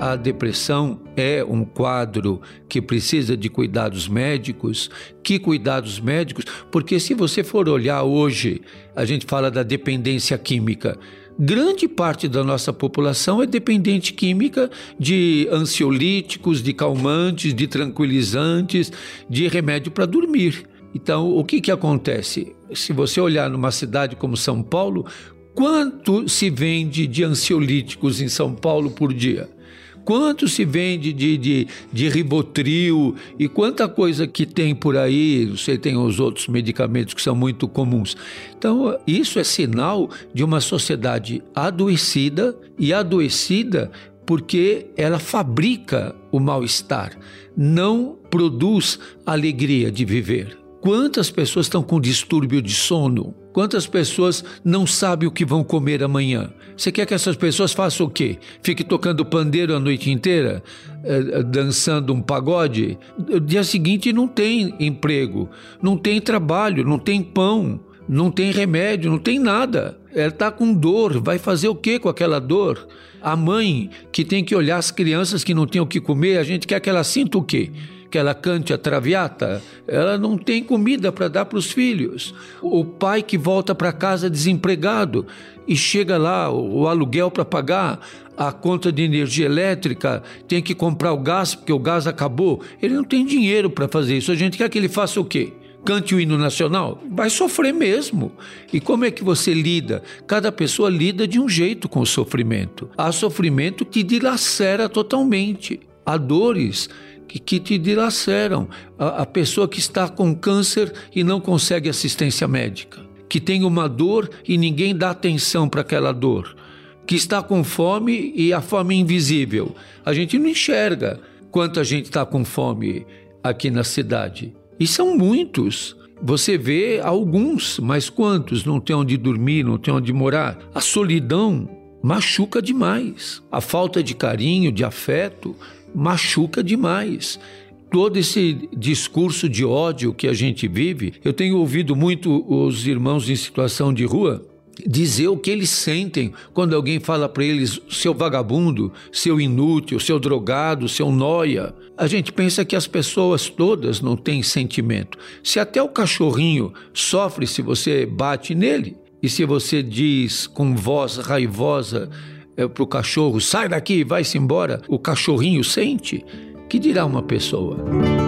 a depressão é um quadro que precisa de cuidados médicos. Que cuidados médicos? Porque se você for olhar hoje, a gente fala da dependência química. Grande parte da nossa população é dependente química de ansiolíticos, de calmantes, de tranquilizantes, de remédio para dormir. Então, o que, que acontece? Se você olhar numa cidade como São Paulo, quanto se vende de ansiolíticos em São Paulo por dia? Quanto se vende de, de, de ribotril e quanta coisa que tem por aí. Você tem os outros medicamentos que são muito comuns. Então, isso é sinal de uma sociedade adoecida e adoecida porque ela fabrica o mal-estar, não produz alegria de viver. Quantas pessoas estão com distúrbio de sono? Quantas pessoas não sabem o que vão comer amanhã? Você quer que essas pessoas façam o quê? Fique tocando pandeiro a noite inteira? Eh, dançando um pagode? No dia seguinte não tem emprego, não tem trabalho, não tem pão, não tem remédio, não tem nada. Ela está com dor, vai fazer o que com aquela dor? A mãe que tem que olhar as crianças que não têm o que comer, a gente quer que ela sinta o quê? Que ela cante a traviata, ela não tem comida para dar para os filhos. O pai que volta para casa desempregado e chega lá o, o aluguel para pagar, a conta de energia elétrica, tem que comprar o gás porque o gás acabou. Ele não tem dinheiro para fazer isso. A gente quer que ele faça o quê? cante o hino nacional, vai sofrer mesmo. E como é que você lida? Cada pessoa lida de um jeito com o sofrimento. Há sofrimento que dilacera totalmente. Há dores que, que te dilaceram. A, a pessoa que está com câncer e não consegue assistência médica, que tem uma dor e ninguém dá atenção para aquela dor, que está com fome e a fome é invisível. A gente não enxerga quanta gente está com fome aqui na cidade. E são muitos. Você vê alguns, mas quantos não tem onde dormir, não tem onde morar? A solidão machuca demais. A falta de carinho, de afeto, machuca demais. Todo esse discurso de ódio que a gente vive, eu tenho ouvido muito os irmãos em situação de rua dizer o que eles sentem quando alguém fala para eles seu vagabundo, seu inútil, seu drogado, seu noia. A gente pensa que as pessoas todas não têm sentimento. Se até o cachorrinho sofre se você bate nele, e se você diz com voz raivosa é, para o cachorro: sai daqui, vai-se embora, o cachorrinho sente, que dirá uma pessoa?